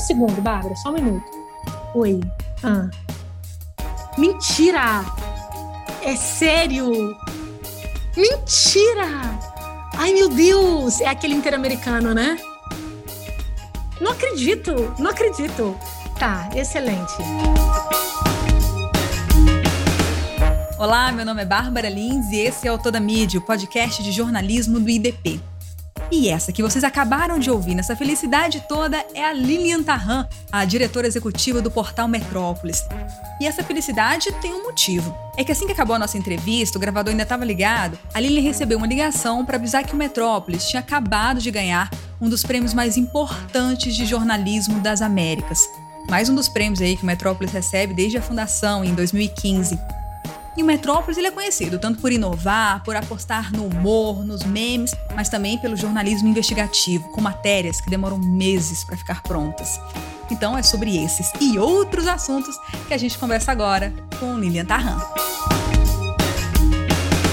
segundo, Bárbara, só um minuto. Oi. Ah. Mentira! É sério? Mentira! Ai, meu Deus! É aquele interamericano, né? Não acredito! Não acredito! Tá, excelente. Olá, meu nome é Bárbara Lins e esse é o Toda Mídia, o podcast de jornalismo do IDP. E essa que vocês acabaram de ouvir nessa felicidade toda é a Lilian Tarran, a diretora executiva do portal Metrópolis. E essa felicidade tem um motivo. É que assim que acabou a nossa entrevista, o gravador ainda estava ligado, a Lilian recebeu uma ligação para avisar que o Metrópolis tinha acabado de ganhar um dos prêmios mais importantes de jornalismo das Américas. Mais um dos prêmios aí que o Metrópolis recebe desde a fundação, em 2015. E o Metrópolis ele é conhecido tanto por inovar, por apostar no humor, nos memes, mas também pelo jornalismo investigativo, com matérias que demoram meses para ficar prontas. Então é sobre esses e outros assuntos que a gente conversa agora com Lilian Tarran.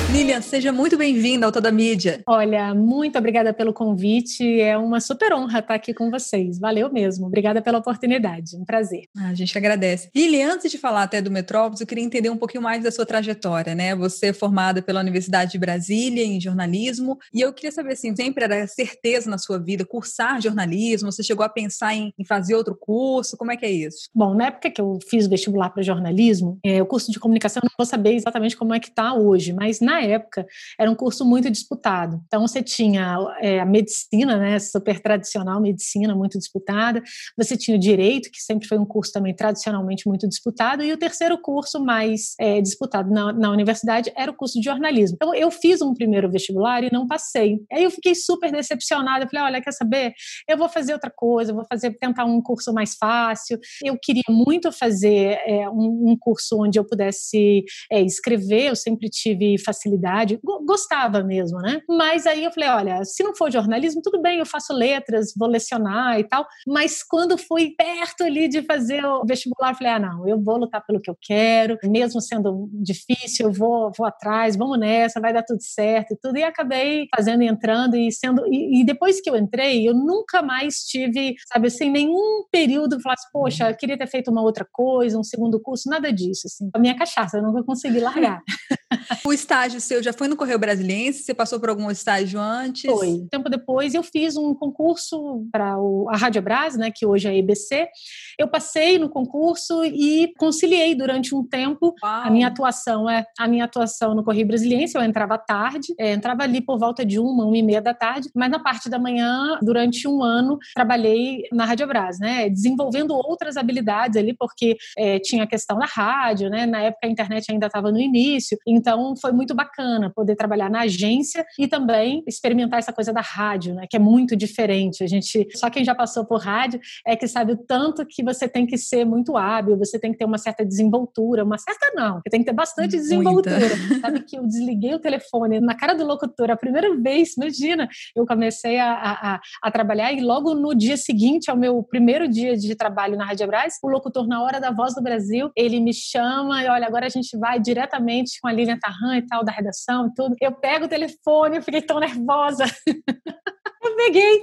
Lilian, seja muito bem-vinda ao Toda Mídia. Olha, muito obrigada pelo convite. É uma super honra estar aqui com vocês. Valeu mesmo. Obrigada pela oportunidade. Um prazer. Ah, a gente agradece. Lilian, antes de falar até do Metrópolis, eu queria entender um pouquinho mais da sua trajetória, né? Você é formada pela Universidade de Brasília em jornalismo, e eu queria saber assim, sempre era certeza na sua vida cursar jornalismo? Você chegou a pensar em, em fazer outro curso? Como é que é isso? Bom, na época que eu fiz vestibular para jornalismo, é, o curso de comunicação eu não vou saber exatamente como é que está hoje, mas na época era um curso muito disputado. Então você tinha é, a medicina, né, super tradicional, medicina muito disputada. Você tinha o direito, que sempre foi um curso também tradicionalmente muito disputado, e o terceiro curso mais é, disputado na, na universidade era o curso de jornalismo. Então eu fiz um primeiro vestibular e não passei. Aí eu fiquei super decepcionada. Eu falei, olha, quer saber? Eu vou fazer outra coisa, vou fazer tentar um curso mais fácil. Eu queria muito fazer é, um, um, curso onde eu pudesse é, escrever. Eu sempre tive facilidade gostava mesmo, né? Mas aí eu falei, olha, se não for jornalismo, tudo bem, eu faço letras, vou lecionar e tal. Mas quando fui perto ali de fazer o vestibular, falei, ah, não, eu vou lutar pelo que eu quero, mesmo sendo difícil, eu vou, vou atrás, vamos nessa, vai dar tudo certo e tudo. E acabei fazendo entrando e sendo. E, e depois que eu entrei, eu nunca mais tive, sabe, assim, nenhum período falasse, poxa, eu queria ter feito uma outra coisa, um segundo curso, nada disso, assim. A minha cachaça, eu nunca consegui largar. o estágio seu já foi no Correio Brasiliense? Você passou por algum estágio antes? Foi. Tempo depois eu fiz um concurso para a Rádio Brás, né, que hoje é a EBC. Eu passei no concurso e conciliei durante um tempo Uau. a minha atuação, é a minha atuação no Correio Brasiliense. Eu entrava tarde, é, entrava ali por volta de uma, uma e meia da tarde, mas na parte da manhã, durante um ano, trabalhei na Rádio Brás, né, desenvolvendo outras habilidades ali, porque é, tinha a questão da rádio, né, na época a internet ainda estava no início, então foi muito bacana bacana poder trabalhar na agência e também experimentar essa coisa da rádio, né, que é muito diferente. A gente, só quem já passou por rádio é que sabe o tanto que você tem que ser muito hábil, você tem que ter uma certa desenvoltura, uma certa não, você tem que ter bastante desenvoltura. Muita. Sabe que eu desliguei o telefone na cara do locutor a primeira vez, imagina, eu comecei a, a, a trabalhar e logo no dia seguinte ao meu primeiro dia de trabalho na Rádio Brás, o locutor na hora da Voz do Brasil, ele me chama e olha, agora a gente vai diretamente com a Lilian Tarran e tal da redação e tudo. Eu pego o telefone, eu fiquei tão nervosa. eu peguei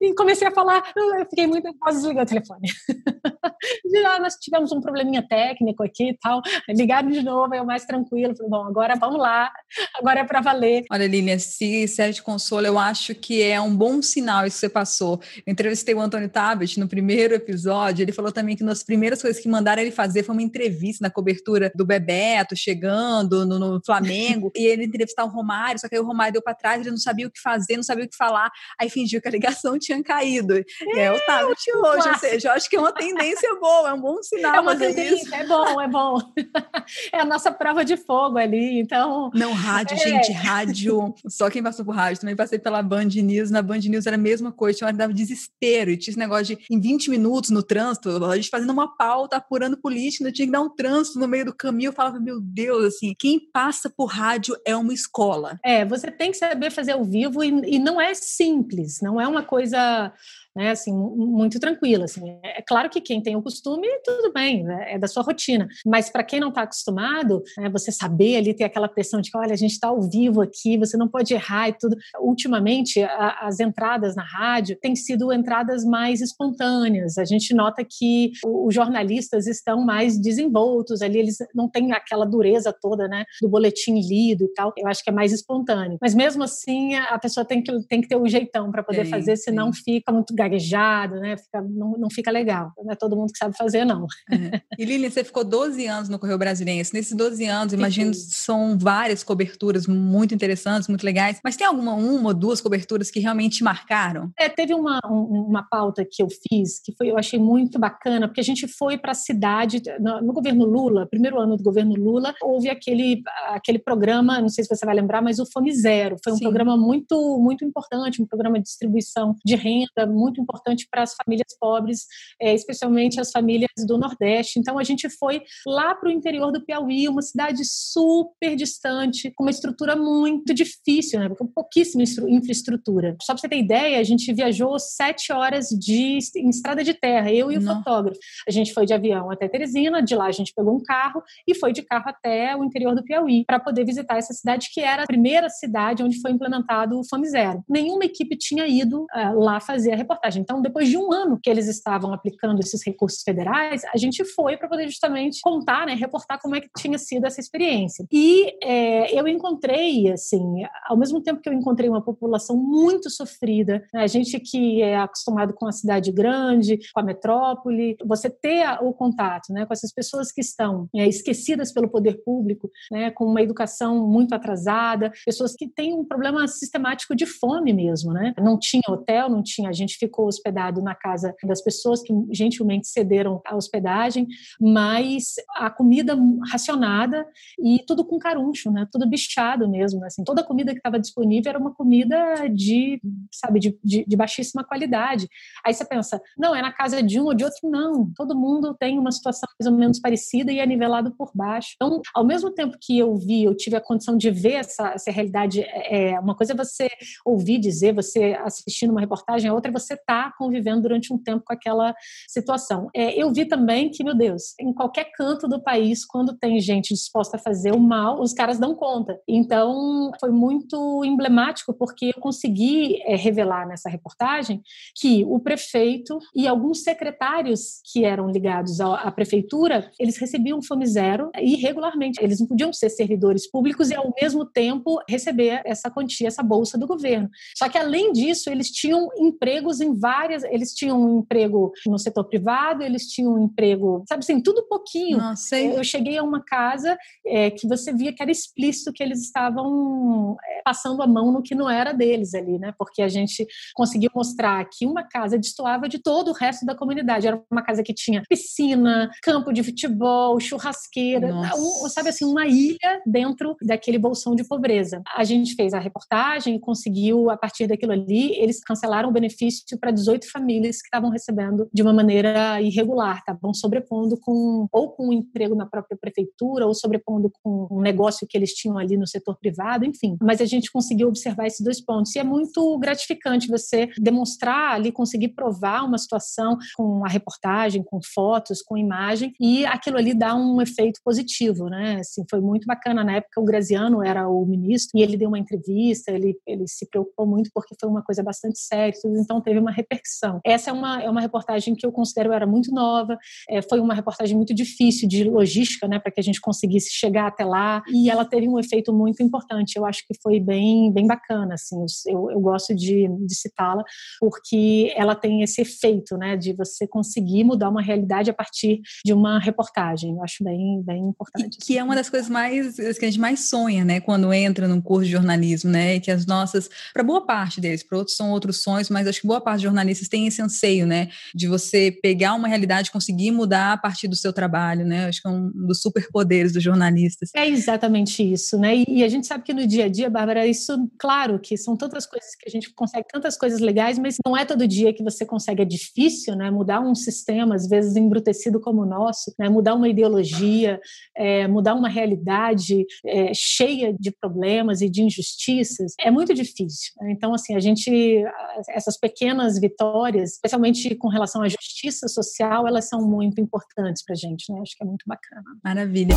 e comecei a falar, eu fiquei muito nervosa, desliguei o telefone. ah, nós tivemos um probleminha técnico aqui e tal, ligaram de novo, eu mais tranquilo, falei, bom, agora vamos lá, agora é para valer. Olha, Línia, se serve de consolo, eu acho que é um bom sinal isso que você passou. Eu entrevistei o Antônio Tabet no primeiro episódio, ele falou também que nas primeiras coisas que mandaram ele fazer foi uma entrevista na cobertura do Bebeto chegando no, no Flamengo, e ele entrevistar o Romário, só que aí o Romário deu para trás, ele não sabia o que fazer, não sabia o que falar, aí fingiu que a ligação tinha caído. É, é o Tabet hoje, ou seja, eu acho que é uma tendência boa, é um bom sinal. É uma tendência, isso. é bom, é bom. É a nossa prova de fogo ali, então. Não, rádio, é. gente, rádio. Só quem passou por rádio, também passei pela Band News, na Band News era a mesma coisa, tinha hora dava desespero, e tinha esse negócio de em 20 minutos no trânsito, a gente fazendo uma pauta, apurando política, tinha que dar um trânsito no meio do caminho, eu falava, meu Deus, assim, quem passa por rádio é uma escola. É, você tem que saber fazer ao vivo e, e não é simples, não é uma coisa né? Assim, muito tranquila. Assim. É claro que quem tem o costume, tudo bem, né? é da sua rotina. Mas para quem não está acostumado, né, você saber ali ter aquela pressão de que, olha, a gente está ao vivo aqui, você não pode errar e tudo. Ultimamente, a, as entradas na rádio têm sido entradas mais espontâneas. A gente nota que os jornalistas estão mais desenvoltos ali, eles não têm aquela dureza toda, né, do boletim lido e tal. Eu acho que é mais espontâneo. Mas mesmo assim, a pessoa tem que, tem que ter o um jeitão para poder sim, fazer, senão sim. fica muito gaguejado, né? Fica, não, não fica legal. Não é todo mundo que sabe fazer, não. É. E Lili, você ficou 12 anos no Correio Brasiliense. Nesses 12 anos, imagino que são várias coberturas muito interessantes, muito legais. Mas tem alguma uma ou duas coberturas que realmente marcaram? É, teve uma, um, uma pauta que eu fiz que foi, eu achei muito bacana, porque a gente foi para a cidade, no, no, governo Lula, primeiro ano do governo Lula, houve aquele, aquele programa, não sei se você vai lembrar, mas o Fome Zero. Foi um Sim. programa muito, muito importante, um programa de distribuição de renda muito importante para as famílias pobres, é, especialmente as famílias do Nordeste. Então a gente foi lá para o interior do Piauí, uma cidade super distante, com uma estrutura muito difícil, né? com pouquíssima infraestrutura. Só para você ter ideia, a gente viajou sete horas de, em estrada de terra, eu e o Não. fotógrafo. A gente foi de avião até Teresina, de lá a gente pegou um carro e foi de carro até o interior do Piauí para poder visitar essa cidade que era a primeira cidade onde foi implementado o Fome Zero. Nenhuma equipe tinha ido uh, lá fazer a reportagem. Então, depois de um ano que eles estavam aplicando esses recursos federais, a gente foi para poder justamente contar, né, reportar como é que tinha sido essa experiência. E é, eu encontrei, assim, ao mesmo tempo que eu encontrei uma população muito sofrida, né, a gente que é acostumado com a cidade grande, com a metrópole, você ter o contato, né, com essas pessoas que estão é, esquecidas pelo poder público, né, com uma educação muito atrasada, pessoas que têm um problema sistemático de fome mesmo, né? Não tinha hotel, não tinha, a gente ficou hospedado na casa das pessoas que gentilmente cederam a hospedagem, mas a comida racionada e tudo com caruncho, né? Tudo bichado mesmo, assim. Toda a comida que estava disponível era uma comida de, sabe, de, de, de baixíssima qualidade. Aí você pensa, não, é na casa de um ou de outro, não. Todo mundo tem uma situação mais ou menos parecida e é nivelado por baixo. Então, ao mesmo tempo que eu vi, eu tive a condição de ver essa, essa realidade, é, é uma coisa é você ouvir dizer, você assistindo uma reportagem, a outra é você estar tá convivendo durante um tempo com aquela situação. É, eu vi também que, meu Deus, em qualquer canto do país, quando tem gente disposta a fazer o mal, os caras dão conta. Então, foi muito emblemático, porque eu consegui é, revelar nessa reportagem que o prefeito e alguns secretários que eram ligados à, à prefeitura, eles recebiam fome zero irregularmente. Eles não podiam ser servidores públicos e, ao mesmo tempo, receber essa quantia, essa bolsa do governo. Só que, além disso, eles tinham empregos em várias. Eles tinham um emprego no setor privado, eles tinham um emprego, sabe assim, tudo pouquinho. Nossa, eu cheguei a uma casa é, que você via que era explícito que eles estavam é, passando a mão no que não era deles ali, né? Porque a gente conseguiu mostrar que uma casa destoava de todo o resto da comunidade. Era uma casa que tinha piscina, campo de futebol, churrasqueira, um, sabe assim, uma ilha dentro daquele bolsão de pobreza. A gente fez a reportagem e conseguiu, a partir daquilo ali, eles cancelaram o benefício para 18 famílias que estavam recebendo de uma maneira irregular, estavam sobrepondo com ou com um emprego na própria prefeitura ou sobrepondo com um negócio que eles tinham ali no setor privado, enfim. Mas a gente conseguiu observar esses dois pontos e é muito gratificante você demonstrar ali, conseguir provar uma situação com a reportagem, com fotos, com imagem e aquilo ali dá um efeito positivo, né? Assim, foi muito bacana na época o Graziano era o ministro e ele deu uma entrevista, ele, ele se preocupou muito porque foi uma coisa bastante séria, então teve uma repercussão. Essa é uma, é uma reportagem que eu considero era muito nova, é, foi uma reportagem muito difícil de logística, né, para que a gente conseguisse chegar até lá, e ela teve um efeito muito importante. Eu acho que foi bem, bem bacana, assim, eu, eu gosto de, de citá-la, porque ela tem esse efeito, né, de você conseguir mudar uma realidade a partir de uma reportagem. Eu acho bem, bem importante. E que é uma das coisas mais que a gente mais sonha, né, quando entra num curso de jornalismo, né, que as nossas, para boa parte deles, para outros são outros sonhos, mas acho que boa parte dos jornalistas tem esse anseio, né, de você pegar uma realidade, conseguir mudar a partir do seu trabalho, né? Acho que é um dos superpoderes dos jornalistas. É exatamente isso, né? E, a gente sabe que no dia a dia, Bárbara, isso, claro, que são tantas coisas que a gente consegue, tantas coisas legais, mas não é todo dia que você consegue, é difícil, né? Mudar um sistema, às vezes embrutecido como o nosso, né? Mudar uma ideologia, é, mudar uma realidade é, cheia de problemas e de injustiças, é muito difícil. Né? Então, assim, a gente, essas pequenas pequenas vitórias, especialmente com relação à justiça social, elas são muito importantes para a gente, né? Acho que é muito bacana. Maravilha.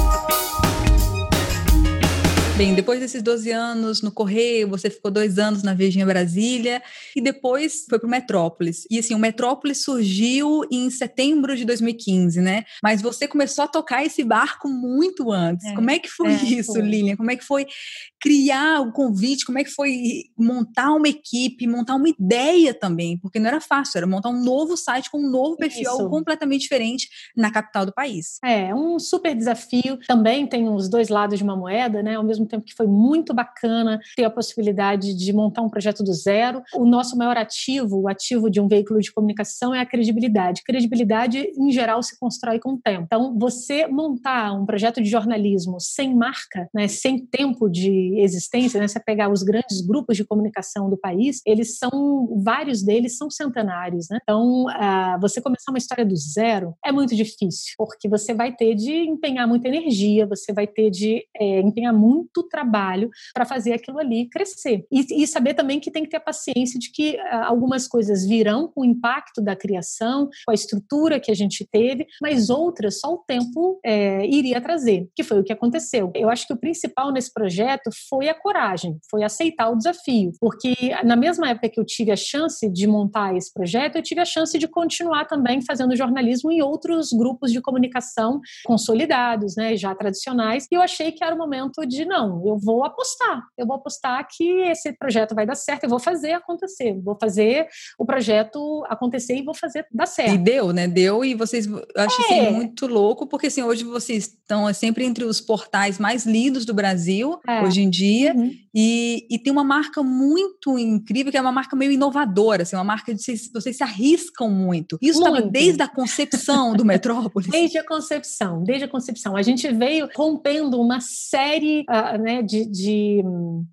Bem, depois desses 12 anos no Correio, você ficou dois anos na Virgínia Brasília e depois foi para o Metrópolis. E assim, o Metrópolis surgiu em setembro de 2015, né? Mas você começou a tocar esse barco muito antes. É, Como é que foi é, isso, foi. Lilian? Como é que foi criar o convite? Como é que foi montar uma equipe, montar uma ideia também? Porque não era fácil, era montar um novo site com um novo perfil completamente diferente na capital do país. É, um super desafio. Também tem os dois lados de uma moeda, né? Ao mesmo tempo que foi muito bacana ter a possibilidade de montar um projeto do zero. O nosso maior ativo, o ativo de um veículo de comunicação é a credibilidade. Credibilidade, em geral, se constrói com o tempo. Então, você montar um projeto de jornalismo sem marca, né, sem tempo de existência, né, você pegar os grandes grupos de comunicação do país, eles são, vários deles são centenários. Né? Então, uh, você começar uma história do zero é muito difícil, porque você vai ter de empenhar muita energia, você vai ter de é, empenhar muito muito trabalho para fazer aquilo ali crescer. E, e, saber também que tem que ter a paciência de que uh, algumas coisas virão com o impacto da criação, com a estrutura que a gente teve, mas outras só o tempo é, iria trazer, que foi o que aconteceu. Eu acho que o principal nesse projeto foi a coragem, foi aceitar o desafio, porque na mesma época que eu tive a chance de montar esse projeto, eu tive a chance de continuar também fazendo jornalismo em outros grupos de comunicação consolidados, né, já tradicionais, e eu achei que era o momento de não, não, eu vou apostar. Eu vou apostar que esse projeto vai dar certo, eu vou fazer acontecer. Vou fazer o projeto acontecer e vou fazer dar certo. E deu, né? Deu e vocês acho assim, é. assim, muito louco, porque assim, hoje vocês estão sempre entre os portais mais lidos do Brasil, é. hoje em dia, uhum. e, e tem uma marca muito incrível, que é uma marca meio inovadora, assim, uma marca de vocês, vocês se arriscam muito. Isso estava desde a concepção do Metrópolis? Desde a concepção, desde a concepção. A gente veio rompendo uma série uh, né, de, de,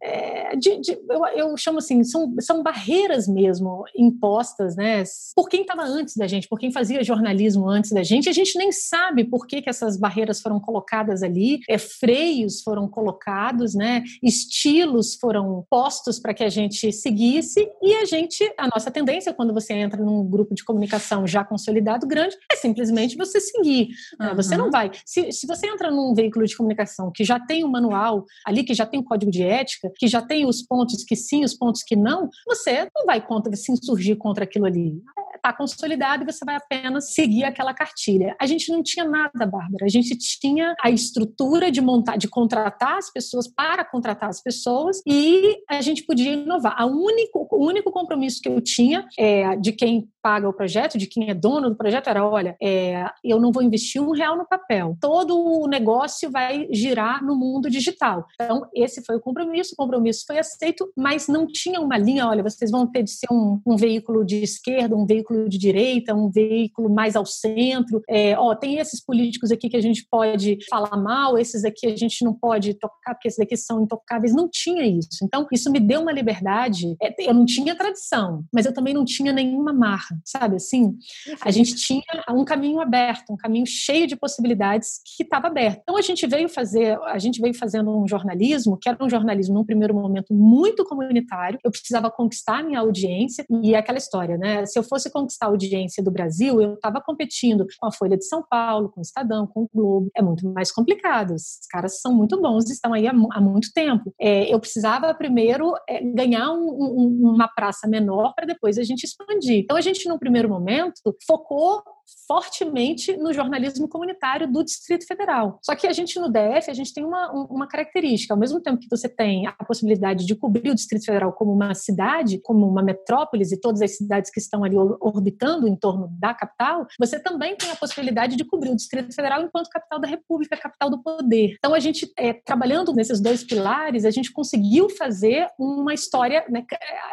é, de, de eu, eu, chamo assim, são, são barreiras mesmo impostas, né, por quem estava antes da gente, por quem fazia jornalismo antes da gente, a gente nem sabe por que, que essas barreiras foram colocadas ali, é, freios foram colocados, né, estilos foram postos para que a gente seguisse e a gente, a nossa tendência quando você entra num grupo de comunicação já consolidado grande é simplesmente você seguir, uhum. né? você não vai, se, se você entra num veículo de comunicação que já tem um manual ali que já tem o código de ética, que já tem os pontos que sim, os pontos que não, você não vai contra, se insurgir contra aquilo ali. Está consolidado e você vai apenas seguir aquela cartilha. A gente não tinha nada, Bárbara. A gente tinha a estrutura de montar, de contratar as pessoas para contratar as pessoas e a gente podia inovar. A único, o único compromisso que eu tinha é, de quem paga o projeto, de quem é dono do projeto, era: olha, é, eu não vou investir um real no papel. Todo o negócio vai girar no mundo digital. Então, esse foi o compromisso, o compromisso foi aceito, mas não tinha uma linha, olha, vocês vão ter de ser um, um veículo de esquerda, um veículo de direita, um veículo mais ao centro. É, ó, tem esses políticos aqui que a gente pode falar mal, esses aqui a gente não pode tocar, porque esses aqui são intocáveis. Não tinha isso. Então, isso me deu uma liberdade. É, eu não tinha tradição, mas eu também não tinha nenhuma marra, sabe assim? A gente tinha um caminho aberto, um caminho cheio de possibilidades que estava aberto. Então, a gente veio fazer, a gente veio fazendo um jornalismo que era um jornalismo num primeiro momento muito comunitário, eu precisava conquistar minha audiência e é aquela história, né? Se eu fosse conquistar a audiência do Brasil, eu estava competindo com a Folha de São Paulo, com o Estadão, com o Globo. É muito mais complicado. Os caras são muito bons, estão aí há, há muito tempo. É, eu precisava primeiro é, ganhar um, um, uma praça menor para depois a gente expandir. Então a gente, no primeiro momento, focou fortemente no jornalismo comunitário do Distrito Federal. Só que a gente no DF, a gente tem uma, uma característica, ao mesmo tempo que você tem a possibilidade de cobrir o Distrito Federal como uma cidade, como uma metrópole e todas as cidades que estão ali orbitando em torno da capital, você também tem a possibilidade de cobrir o Distrito Federal enquanto capital da República, capital do poder. Então a gente, é, trabalhando nesses dois pilares, a gente conseguiu fazer uma história, né,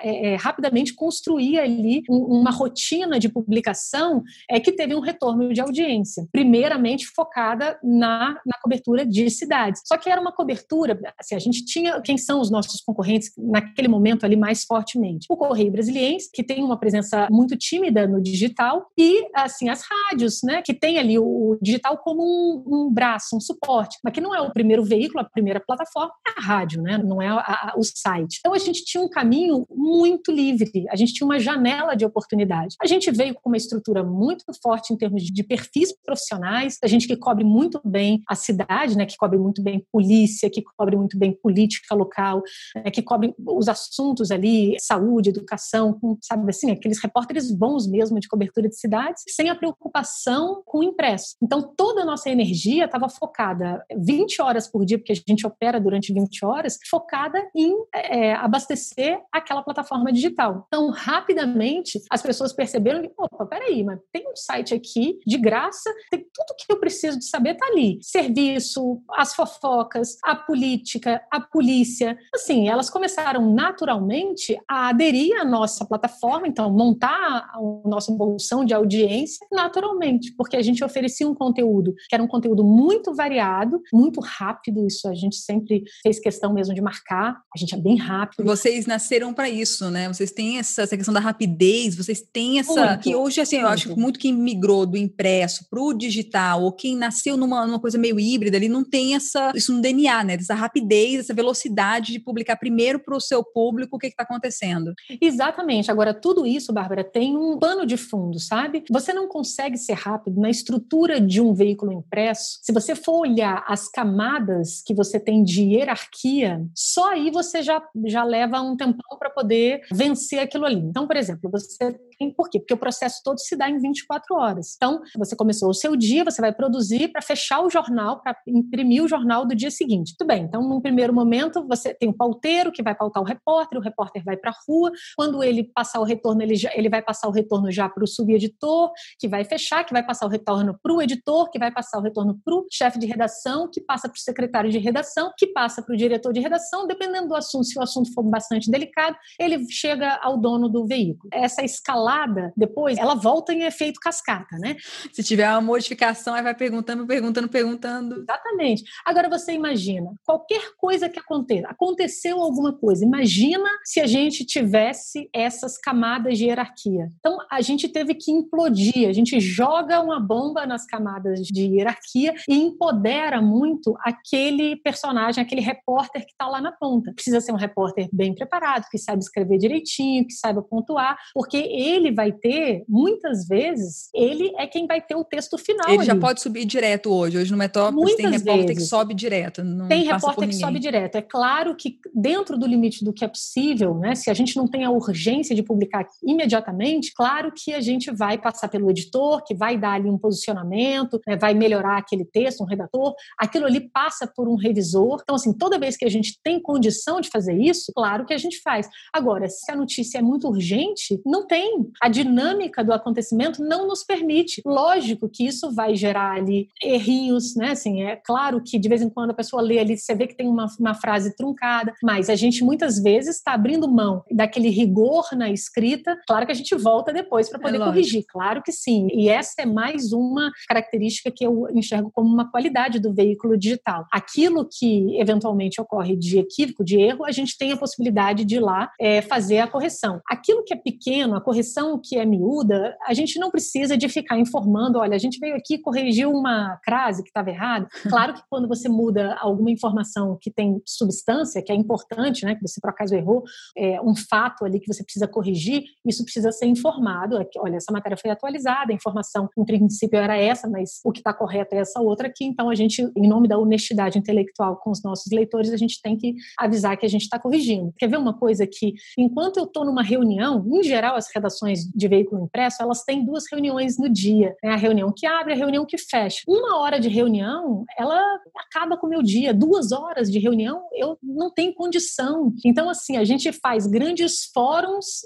é, é, rapidamente construir ali uma rotina de publicação é, que teve um retorno de audiência, primeiramente focada na, na cobertura de cidades. Só que era uma cobertura, assim, a gente tinha quem são os nossos concorrentes naquele momento ali mais fortemente. O Correio Brasiliense, que tem uma presença muito tímida no digital, e assim as rádios, né, que tem ali o digital como um, um braço, um suporte, mas que não é o primeiro veículo, a primeira plataforma é a rádio, né, não é a, a, o site. Então a gente tinha um caminho muito livre, a gente tinha uma janela de oportunidade. A gente veio com uma estrutura muito forte em termos de perfis profissionais, a gente que cobre muito bem a cidade, né, que cobre muito bem polícia, que cobre muito bem política local, né, que cobre os assuntos ali, saúde, educação, sabe assim, aqueles repórteres bons mesmo de cobertura de cidades, sem a preocupação com o impresso. Então toda a nossa energia estava focada 20 horas por dia, porque a gente opera durante 20 horas, focada em é, abastecer aquela plataforma digital. Então, rapidamente, as pessoas perceberam que, opa, peraí, mas tem um site aqui de graça, tem tudo que eu preciso de saber tá ali. Serviço, as fofocas, a política, a polícia. Assim, elas começaram naturalmente a aderir à nossa plataforma, então montar o nosso bolsão de audiência naturalmente, porque a gente oferecia um conteúdo que era um conteúdo muito variado, muito rápido, isso a gente sempre fez questão mesmo de marcar, a gente é bem rápido. Vocês nasceram para isso, né? Vocês têm essa, essa, questão da rapidez, vocês têm essa. Muito, que hoje, assim, muito. eu acho que muito quem migrou do impresso para o digital, ou quem nasceu numa, numa coisa meio híbrida ali, não tem essa, isso no DNA, né? Essa rapidez, essa velocidade de publicar primeiro para o seu público o que está acontecendo. Exatamente. Agora, tudo isso, Bárbara, tem um pano de fundo, sabe? Você não consegue ser rápido na estrutura de um veículo impresso. Se você for olhar as camadas que você tem de hierarquia, só aí você já, já leva um tempão para poder vencer aquilo ali. Então, por exemplo, você por quê? Porque o processo todo se dá em 24 horas. Então, você começou o seu dia, você vai produzir para fechar o jornal, para imprimir o jornal do dia seguinte. Tudo bem, então, num primeiro momento, você tem o pauteiro que vai pautar o repórter, o repórter vai para a rua. Quando ele passar o retorno, ele, já, ele vai passar o retorno já para o subeditor, que vai fechar, que vai passar o retorno para o editor, que vai passar o retorno para o chefe de redação, que passa para o secretário de redação, que passa para o diretor de redação, dependendo do assunto, se o assunto for bastante delicado, ele chega ao dono do veículo. Essa escalada depois, ela volta em efeito cascata, né? Se tiver uma modificação, aí vai perguntando, perguntando, perguntando. Exatamente. Agora você imagina, qualquer coisa que aconteça, aconteceu alguma coisa, imagina se a gente tivesse essas camadas de hierarquia. Então, a gente teve que implodir, a gente joga uma bomba nas camadas de hierarquia e empodera muito aquele personagem, aquele repórter que está lá na ponta. Precisa ser um repórter bem preparado, que saiba escrever direitinho, que saiba pontuar, porque ele ele vai ter, muitas vezes, ele é quem vai ter o texto final. Ele ali. já pode subir direto hoje. Hoje no Metrópolis tem repórter vezes. que sobe direto. tem repórter que sobe direto. É claro que dentro do limite do que é possível, né? Se a gente não tem a urgência de publicar imediatamente, claro que a gente vai passar pelo editor, que vai dar ali um posicionamento, né, vai melhorar aquele texto, um redator. Aquilo ali passa por um revisor. Então, assim, toda vez que a gente tem condição de fazer isso, claro que a gente faz. Agora, se a notícia é muito urgente, não tem a dinâmica do acontecimento não nos permite. Lógico que isso vai gerar ali errinhos, né? Assim, é claro que de vez em quando a pessoa lê ali, você vê que tem uma, uma frase truncada, mas a gente muitas vezes está abrindo mão daquele rigor na escrita. Claro que a gente volta depois para poder é corrigir, claro que sim. E essa é mais uma característica que eu enxergo como uma qualidade do veículo digital. Aquilo que eventualmente ocorre de equívoco, de erro, a gente tem a possibilidade de ir lá é, fazer a correção. Aquilo que é pequeno, a correção que é miúda, a gente não precisa de ficar informando, olha, a gente veio aqui corrigir uma crase que estava errada. Claro que quando você muda alguma informação que tem substância, que é importante, né, que você por acaso errou, é, um fato ali que você precisa corrigir, isso precisa ser informado. É que, olha, essa matéria foi atualizada, a informação em princípio era essa, mas o que está correto é essa outra aqui. Então a gente, em nome da honestidade intelectual com os nossos leitores, a gente tem que avisar que a gente está corrigindo. Quer ver uma coisa que, enquanto eu estou numa reunião, em geral as redações de veículo impresso, elas têm duas reuniões no dia. Né? A reunião que abre a reunião que fecha. Uma hora de reunião, ela acaba com o meu dia. Duas horas de reunião, eu não tenho condição. Então, assim, a gente faz grandes fóruns,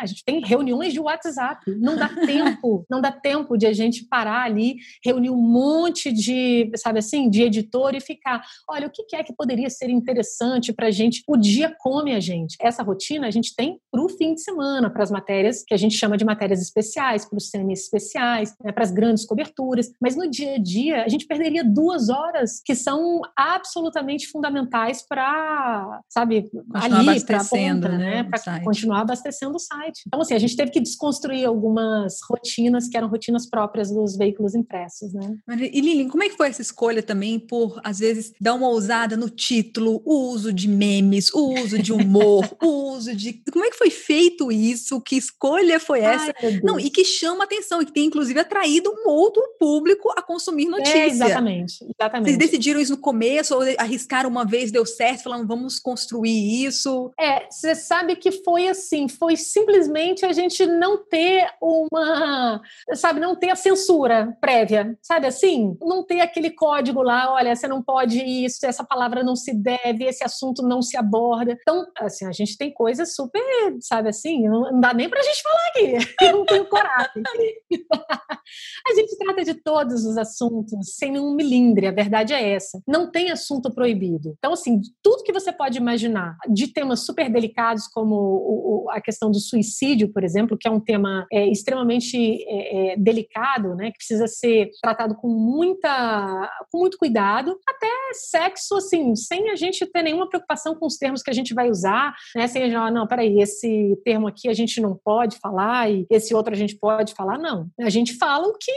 a gente tem reuniões de WhatsApp. Não dá tempo, não dá tempo de a gente parar ali, reunir um monte de, sabe assim, de editor e ficar, olha, o que é que poderia ser interessante para a gente? O dia come a gente. Essa rotina a gente tem para o fim de semana, para as matérias que a gente chama de matérias especiais, para os semis especiais, né, para as grandes coberturas, mas no dia a dia a gente perderia duas horas que são absolutamente fundamentais para, sabe, continuar ali, para né, né para continuar abastecendo o site. Então, assim, a gente teve que desconstruir algumas rotinas que eram rotinas próprias dos veículos impressos, né? E Lili, como é que foi essa escolha também por, às vezes, dar uma ousada no título, o uso de memes, o uso de humor, o uso de... Como é que foi feito isso? Que escolha foi essa? Ai, Não, e que chama atenção, e que tem, inclusive, atraído um outro público a consumir é, notícia. É, exatamente, exatamente. Vocês decidiram isso no começo ou arriscaram uma vez, deu certo, falando, vamos construir isso? É, você sabe que foi assim, foi simplesmente a gente não ter uma, sabe, não ter a censura prévia, sabe assim? Não ter aquele código lá, olha, você não pode isso, essa palavra não se deve, esse assunto não se aborda. Então, assim, a gente tem coisas super, sabe assim, não dá nem pra gente falar aqui, eu não tenho coragem. a gente trata de todos os assuntos sem nenhum milindre, a verdade é essa. Não tem assunto proibido. Então, assim, tudo que você pode imaginar de temas super delicados, como o, o, a questão do suicídio, por exemplo, que é um tema é, extremamente é, é, delicado, né, que precisa ser tratado com muita, com muito cuidado, até sexo, assim, sem a gente ter nenhuma preocupação com os termos que a gente vai usar, né, sem a gente, não, peraí, esse termo aqui a gente não pode falar e esse outro a gente pode falar, não. A gente fala o que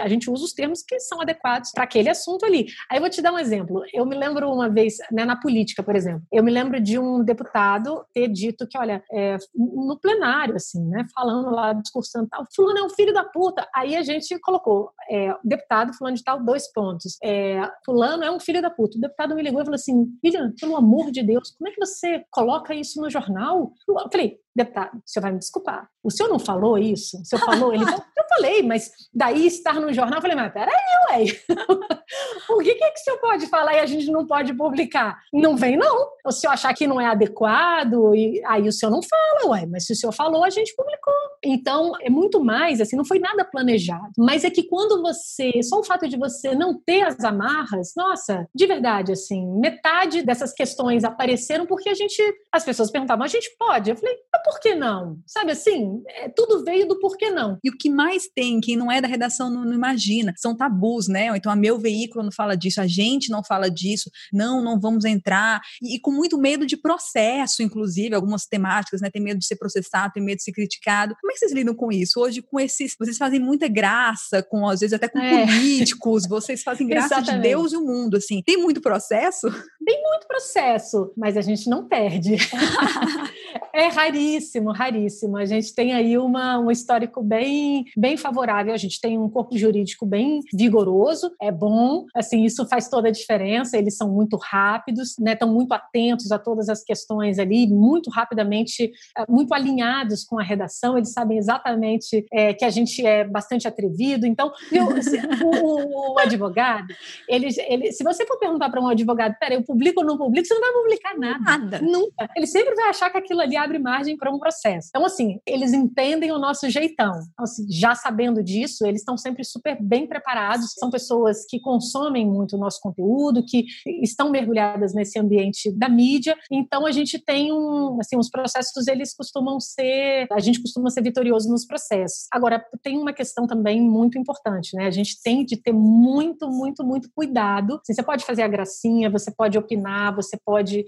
a gente usa os termos que são adequados para aquele assunto ali. Aí eu vou te dar um exemplo. Eu me lembro uma vez, né, na política, por exemplo, eu me lembro de um deputado ter dito que, olha, é, no plenário, assim, né, falando lá, discursando tal, fulano é um filho da puta. Aí a gente colocou, é, deputado fulano de tal, dois pontos. É, fulano é um filho da puta. O deputado me ligou e falou assim, Vivian, pelo amor de Deus, como é que você coloca isso no jornal? Eu falei, deputado, o senhor vai me desculpar. O senhor não falou isso? O senhor falou? Ele falou, eu falei, mas daí estar no jornal, eu falei, mas peraí, ué. o que, que é que o senhor pode falar e a gente não pode publicar? Não vem, não. O senhor achar que não é adequado, e aí o senhor não fala, ué, mas se o senhor falou, a gente publicou. Então, é muito mais, assim, não foi nada planejado. Mas é que quando você, só o fato de você não ter as amarras, nossa, de verdade, assim, metade dessas questões apareceram porque a gente, as pessoas perguntavam, a gente pode? Eu falei, mas por que não? Sabe assim, é, tudo veio do por que não. E o que mais tem, quem não é da redação não, não imagina, são tabus, né? Então, a meu veículo não fala disso, a gente não fala disso, não, não vamos entrar. E, e com muito medo de processo, inclusive, algumas temáticas, né? Tem medo de ser processado, tem medo de ser criticado. Como é que vocês lidam com isso? Hoje, com esses. Vocês fazem muita graça, com às vezes até com é. políticos, vocês fazem graça de Deus e o mundo, assim. Tem muito processo? Tem muito processo, mas a gente não perde. é raríssimo, raríssimo. A gente tem aí uma, um histórico bem, bem favorável. A gente tem um corpo jurídico bem vigoroso, é bom. Assim, isso faz toda a diferença. Eles são muito rápidos, né? Estão muito atentos a todas as questões ali, muito rapidamente, eh, muito alinhados com a redação. Eles sabem exatamente é, que a gente é bastante atrevido. Então, viu, o, o, o, advogado, ele, ele, se você for perguntar para um advogado, peraí, eu publico ou não publico, você não vai publicar nada. Nada. Nunca. Ele sempre vai achar que aquilo ali abre margem para um processo. Então, assim, eles entendem o nosso jeitão. Então, assim, já sabendo disso, eles estão sempre super bem preparados. São pessoas que consomem muito o nosso conteúdo, que estão mergulhadas nesse ambiente da mídia. Então, a gente tem um, assim, os processos, eles costumam ser, a gente costuma ser vitorioso nos processos. Agora, tem uma questão também muito importante, né? A gente tem de ter muito, muito, muito cuidado. Assim, você pode fazer a gracinha, você pode opinar, você pode.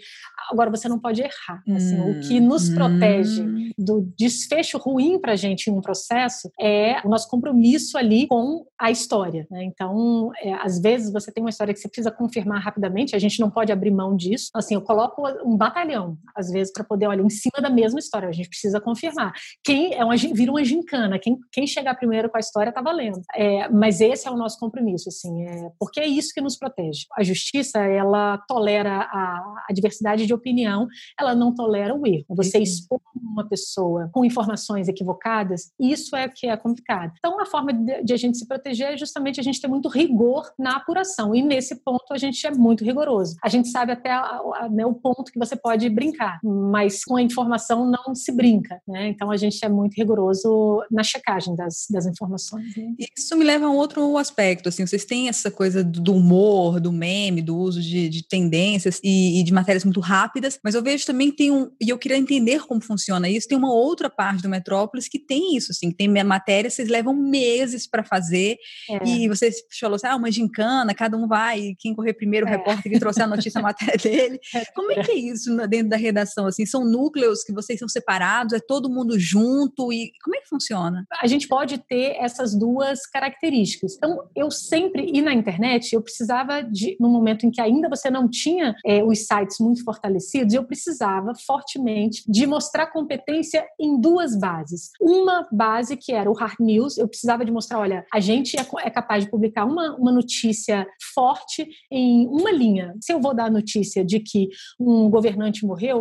Agora, você não pode errar. Assim, hum, o que nos hum. protege do desfecho ruim para a gente em um processo é o nosso compromisso ali com a história. Né? Então, é, às vezes você tem uma história que você precisa confirmar rapidamente, a gente não pode abrir mão disso. Assim, eu coloco um batalhão, às vezes, para poder olhar em cima da mesma história, a gente precisa confirmar. Quem é uma, vira uma gincana, quem, quem chegar primeiro com a história está valendo. É, mas esse é o nosso compromisso, assim, é, porque é isso que nos protege. A justiça, ela tolera a, a diversidade de opinião, ela não tolera o erro. Você expor uma pessoa com informações equivocadas, isso é que é complicado. Então, a forma de, de, a gente se proteger é justamente a gente ter muito rigor na apuração. E nesse ponto a gente é muito rigoroso. A gente sabe até a, a, né, o ponto que você pode brincar, mas com a informação não se brinca. Né? Então, a gente é muito rigoroso na checagem das, das informações. Né? Isso me leva a um outro aspecto. Assim, vocês têm essa coisa do humor, do meme, do uso de, de tendências e, e de matérias muito rápidas, mas eu vejo também que tem um. E eu queria entender como funciona isso, tem uma outra parte do Metrópolis que tem isso, assim, tem matéria, vocês levam meses para fazer, é. e você falou assim, ah, uma gincana, cada um vai, quem correr primeiro, o é. repórter que trouxe a notícia, a matéria dele. É. Como é que é isso dentro da redação, assim, são núcleos que vocês são separados, é todo mundo junto, e como é que funciona? A gente pode ter essas duas características. Então, eu sempre, e na internet, eu precisava de, no momento em que ainda você não tinha é, os sites muito fortalecidos, eu precisava fortemente de mostrar competência em duas bases. Uma base que era o hard news, eu precisava de mostrar, olha, a gente é, é capaz de publicar uma, uma notícia forte em uma linha. Se eu vou dar a notícia de que um governante morreu,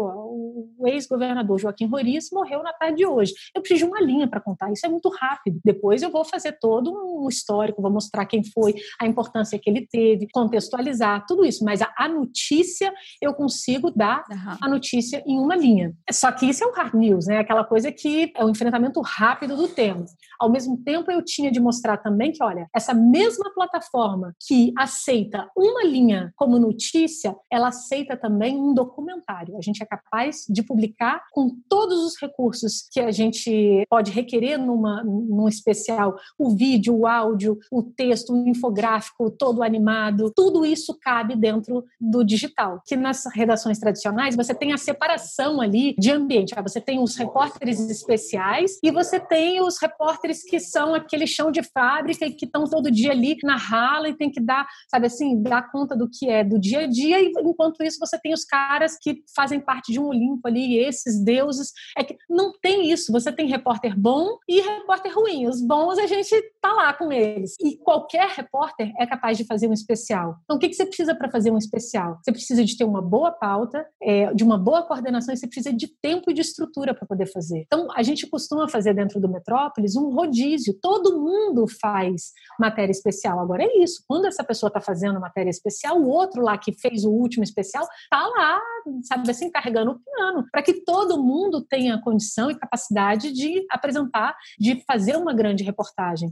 o ex-governador Joaquim Roriz morreu na tarde de hoje, eu preciso de uma linha para contar. Isso é muito rápido. Depois eu vou fazer todo um histórico, vou mostrar quem foi, a importância que ele teve, contextualizar, tudo isso. Mas a, a notícia, eu consigo dar uhum. a notícia em uma linha. Só que isso é o hard news, né? Aquela coisa que é o enfrentamento rápido do tema. Ao mesmo tempo, eu tinha de mostrar também que, olha, essa mesma plataforma que aceita uma linha como notícia, ela aceita também um documentário. A gente é capaz de publicar com todos os recursos que a gente pode requerer numa, num especial, o vídeo, o áudio, o texto, o infográfico, todo animado, tudo isso cabe dentro do digital. Que nas redações tradicionais você tem a separação ali de ambiente. Ah, você tem os repórteres especiais e você tem os repórteres que são aquele chão de fábrica e que estão todo dia ali na rala e tem que dar, sabe assim, dar conta do que é do dia a dia e enquanto isso você tem os caras que fazem parte de um Olimpo ali, esses deuses. É que não tem isso. Você tem repórter bom e repórter ruim. Os bons a gente tá lá com eles. E qualquer repórter é capaz de fazer um especial. Então, o que, que você precisa para fazer um especial? Você precisa de ter uma boa pauta, é, de uma boa coordenação e você precisa de tempo e de estrutura para poder fazer. Então, a gente costuma fazer dentro do Metrópolis um rodízio. Todo mundo faz matéria especial. Agora é isso. Quando essa pessoa está fazendo matéria especial, o outro lá que fez o último especial tá lá, sabe assim, carregando o piano, para que todo mundo tenha condição e capacidade de apresentar, de fazer uma grande reportagem.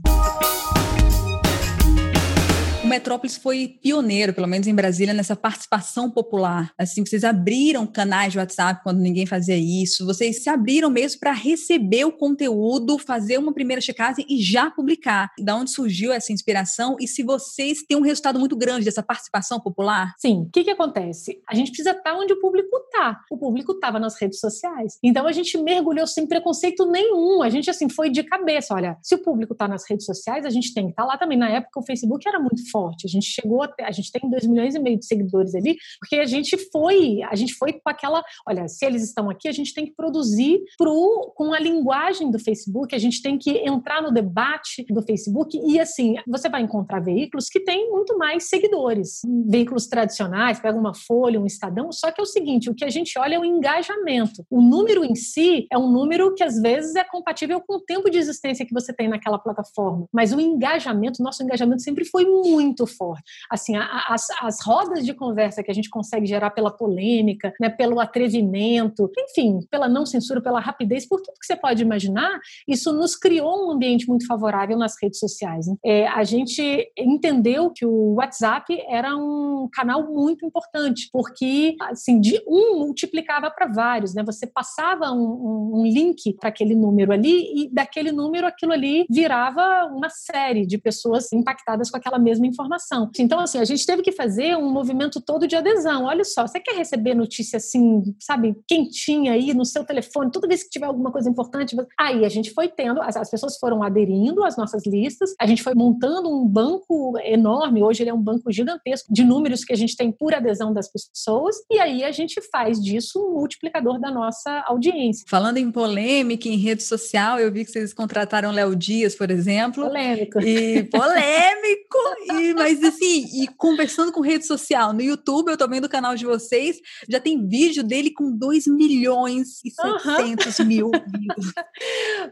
O Metrópolis foi pioneiro, pelo menos em Brasília, nessa participação popular. Assim, vocês abriram canais de WhatsApp quando ninguém fazia isso, vocês se abriram mesmo para receber o conteúdo, fazer uma primeira checagem e já publicar. Da onde surgiu essa inspiração e se vocês têm um resultado muito grande dessa participação popular? Sim. O que, que acontece? A gente precisa estar onde o público está. O público estava nas redes sociais. Então a gente mergulhou sem preconceito nenhum. A gente assim foi de cabeça. Olha, se o público está nas redes sociais, a gente tem que estar tá lá também. Na época o Facebook era muito forte forte. A gente chegou até, a gente tem 2 milhões e meio de seguidores ali, porque a gente foi, a gente foi com aquela, olha, se eles estão aqui, a gente tem que produzir pro, com a linguagem do Facebook, a gente tem que entrar no debate do Facebook e assim, você vai encontrar veículos que têm muito mais seguidores. Veículos tradicionais, pega uma Folha, um Estadão, só que é o seguinte, o que a gente olha é o engajamento. O número em si é um número que às vezes é compatível com o tempo de existência que você tem naquela plataforma, mas o engajamento, nosso engajamento sempre foi muito muito forte. Assim, as, as rodas de conversa que a gente consegue gerar pela polêmica, né, pelo atrevimento, enfim, pela não censura, pela rapidez, por tudo que você pode imaginar, isso nos criou um ambiente muito favorável nas redes sociais. É, a gente entendeu que o WhatsApp era um canal muito importante, porque assim, de um multiplicava para vários, né? Você passava um, um, um link para aquele número ali e daquele número aquilo ali virava uma série de pessoas impactadas com aquela mesma informação informação. Então, assim, a gente teve que fazer um movimento todo de adesão. Olha só, você quer receber notícia assim, sabe, quentinha aí no seu telefone, toda vez que tiver alguma coisa importante. Aí a gente foi tendo, as, as pessoas foram aderindo às nossas listas, a gente foi montando um banco enorme, hoje ele é um banco gigantesco de números que a gente tem por adesão das pessoas, e aí a gente faz disso um multiplicador da nossa audiência. Falando em polêmica, em rede social, eu vi que vocês contrataram Léo Dias, por exemplo. Polêmico. E polêmico! e mas assim, e conversando com rede social, no YouTube, eu tô vendo o canal de vocês, já tem vídeo dele com 2 milhões e 700 uhum. mil views.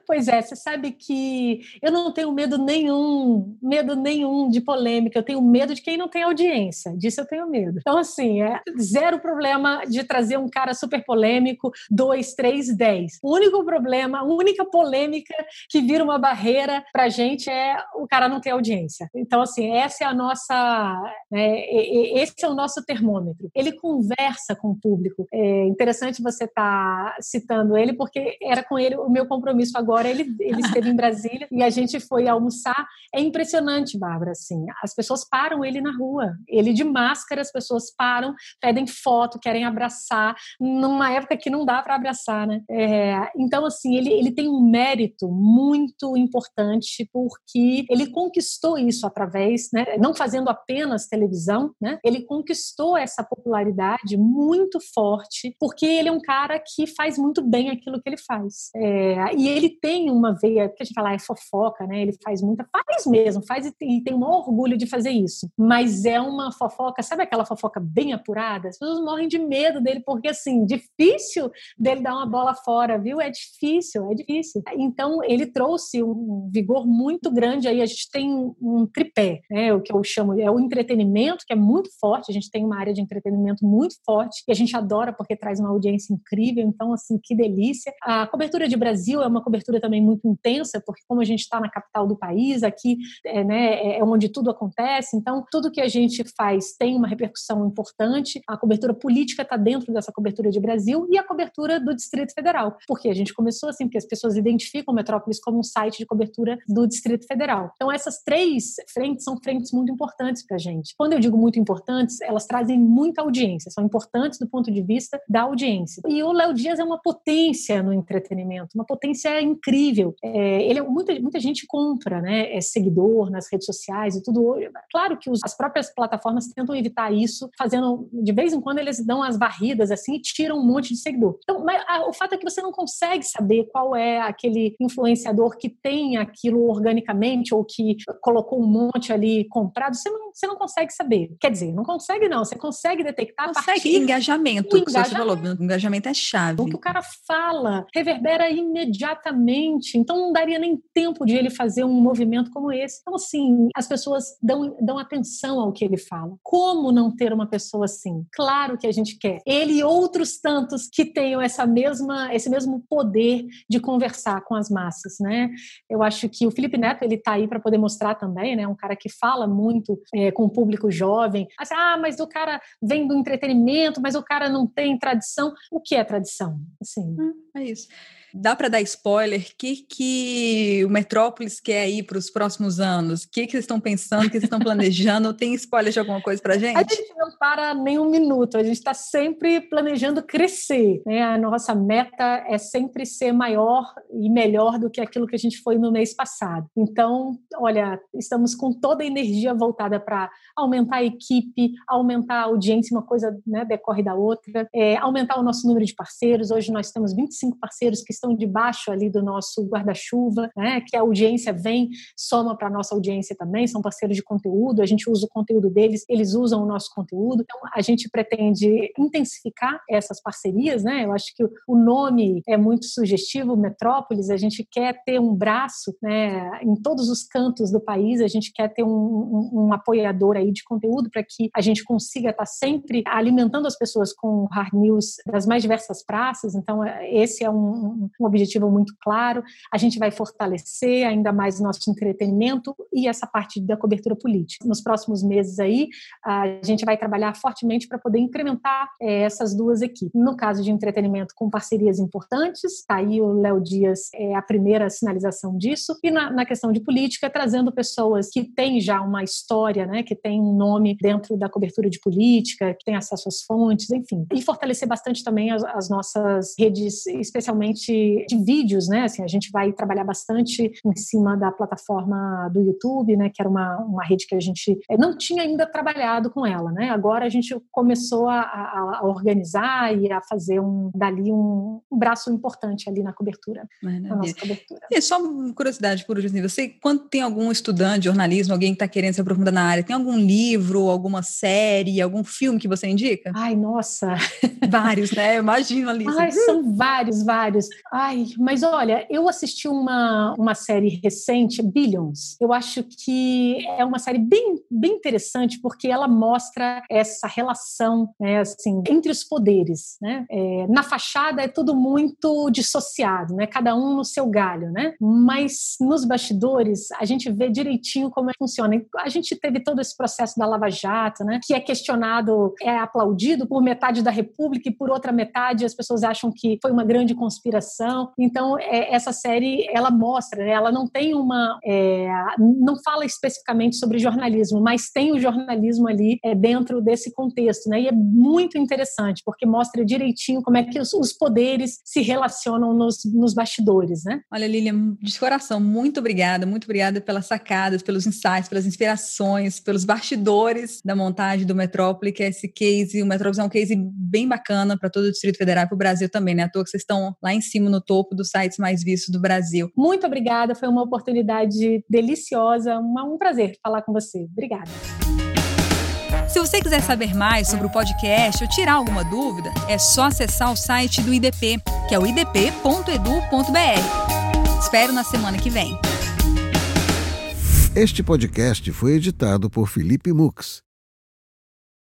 Pois é, você sabe que eu não tenho medo nenhum, medo nenhum de polêmica, eu tenho medo de quem não tem audiência, disso eu tenho medo. Então, assim, é zero problema de trazer um cara super polêmico, 2, 3, 10. O único problema, a única polêmica que vira uma barreira pra gente é o cara não ter audiência. Então, assim, essa essa é a nossa, né, esse é o nosso termômetro. Ele conversa com o público. É interessante você estar tá citando ele, porque era com ele o meu compromisso agora. Ele, ele esteve em Brasília e a gente foi almoçar. É impressionante, Bárbara, assim. As pessoas param ele na rua. Ele de máscara, as pessoas param, pedem foto, querem abraçar, numa época que não dá para abraçar, né? É, então, assim, ele, ele tem um mérito muito importante porque ele conquistou isso através, né? Não fazendo apenas televisão, né? Ele conquistou essa popularidade muito forte porque ele é um cara que faz muito bem aquilo que ele faz. É, e ele tem uma veia, que a gente fala, é fofoca, né? Ele faz muita, faz mesmo, faz e tem, e tem um orgulho de fazer isso. Mas é uma fofoca, sabe aquela fofoca bem apurada? As pessoas morrem de medo dele, porque assim, difícil dele dar uma bola fora, viu? É difícil, é difícil. Então, ele trouxe um vigor muito grande aí. A gente tem um tripé, né? O que eu chamo é o entretenimento, que é muito forte. A gente tem uma área de entretenimento muito forte e a gente adora porque traz uma audiência incrível. Então, assim, que delícia. A cobertura de Brasil é uma cobertura também muito intensa, porque como a gente está na capital do país, aqui é, né, é onde tudo acontece. Então, tudo que a gente faz tem uma repercussão importante. A cobertura política está dentro dessa cobertura de Brasil e a cobertura do Distrito Federal, porque a gente começou assim, porque as pessoas identificam Metrópolis como um site de cobertura do Distrito Federal. Então, essas três frentes são frentes muito importantes para a gente. Quando eu digo muito importantes, elas trazem muita audiência, são importantes do ponto de vista da audiência. E o Léo Dias é uma potência no entretenimento, uma potência incrível. É, ele é, muita, muita gente compra, né? É seguidor nas redes sociais e tudo. Claro que os, as próprias plataformas tentam evitar isso, fazendo de vez em quando eles dão as varridas assim e tiram um monte de seguidor. Então, mas, a, o fato é que você não consegue saber qual é aquele influenciador que tem aquilo organicamente ou que colocou um monte ali comprado. Você não, você não consegue saber. Quer dizer, não consegue não. Você consegue detectar consegue engajamento. Que engajamento. você falou, o engajamento é chave. O que o cara fala reverbera imediatamente. Então não daria nem tempo de ele fazer um movimento como esse. Então assim, as pessoas dão, dão atenção ao que ele fala. Como não ter uma pessoa assim? Claro que a gente quer. Ele e outros tantos que tenham essa mesma, esse mesmo poder de conversar com as massas, né? Eu acho que o Felipe Neto ele está aí para poder mostrar também, né? Um cara que fala muito é, com o público jovem. Assim, ah, mas o cara vem do entretenimento, mas o cara não tem tradição. O que é tradição? Assim, hum, é isso. Dá para dar spoiler? O que, que o Metrópolis quer ir para os próximos anos? O que, que vocês estão pensando? O que vocês estão planejando? Tem spoiler de alguma coisa para gente? A gente não para nem um minuto. A gente está sempre planejando crescer. Né? A nossa meta é sempre ser maior e melhor do que aquilo que a gente foi no mês passado. Então, olha, estamos com toda a energia voltada para aumentar a equipe, aumentar a audiência, uma coisa né, decorre da outra, é, aumentar o nosso número de parceiros. Hoje nós temos 25 parceiros que estão debaixo ali do nosso guarda-chuva, né, que a audiência vem, soma para a nossa audiência também, são parceiros de conteúdo, a gente usa o conteúdo deles, eles usam o nosso conteúdo. Então, a gente pretende intensificar essas parcerias, né? Eu acho que o nome é muito sugestivo, Metrópolis, a gente quer ter um braço, né, em todos os cantos do país, a gente quer ter um, um, um apoiador aí de conteúdo para que a gente consiga estar tá sempre alimentando as pessoas com hard news das mais diversas praças. Então, esse é um, um objetivo muito claro. A gente vai fortalecer ainda mais o nosso entretenimento e essa parte da cobertura política. Nos próximos meses aí, a gente vai trabalhar fortemente para poder incrementar é, essas duas equipes. No caso de entretenimento, com parcerias importantes, está aí o Léo Dias é a primeira sinalização disso, e na, na questão de política, trazendo pessoas que têm já uma história, né, que tem um nome dentro da cobertura de política, que tem acesso às fontes, enfim. E fortalecer bastante também as, as nossas redes, especialmente de vídeos, né? Assim, a gente vai trabalhar bastante em cima da plataforma do YouTube, né? Que era uma, uma rede que a gente eh, não tinha ainda trabalhado com ela, né? Agora a gente começou a, a, a organizar e a fazer um dali um, um braço importante ali na cobertura, Maravilha. na nossa cobertura. E só curiosidade por último, você quando tem algum estudante de jornalismo, alguém que está querendo se aprofundar na área, tem algum livro, alguma série, algum filme que você indica? Ai, nossa! Vários, né? Imagino ali. Ai, são vários, vários. Ai, mas olha, eu assisti uma, uma série recente, Billions. Eu acho que é uma série bem, bem interessante porque ela mostra essa relação, né, assim, entre os poderes, né? É, na fachada é tudo muito dissociado, né? Cada um no seu galho, né? Mas nos bastidores a gente vê direitinho como é que funciona. A gente teve todo esse processo da Lava Jato, né? Que é questionado, é aplaudido por metade da República e por outra metade as pessoas acham que foi uma grande conspiração. Então é, essa série ela mostra, né? ela não tem uma, é, não fala especificamente sobre jornalismo, mas tem o jornalismo ali é, dentro desse contexto, né? E é muito interessante porque mostra direitinho como é que os, os poderes se relacionam nos, nos bastidores, né? Olha, Lilian, de coração, muito obrigada, muito obrigada pelas sacadas, pelos insights, pelas inspirações, pelos bastidores da montagem do Metrópole, que é esse case, o Metrópole é um case bem bacana para todo o Distrito Federal e para o Brasil também, né? À toa que vocês estão lá em cima no topo dos sites mais vistos do Brasil. Muito obrigada, foi uma oportunidade deliciosa, um prazer falar com você. Obrigada. Se você quiser saber mais sobre o podcast ou tirar alguma dúvida, é só acessar o site do IDP, que é o idp.edu.br. Espero na semana que vem. Este podcast foi editado por Felipe Mux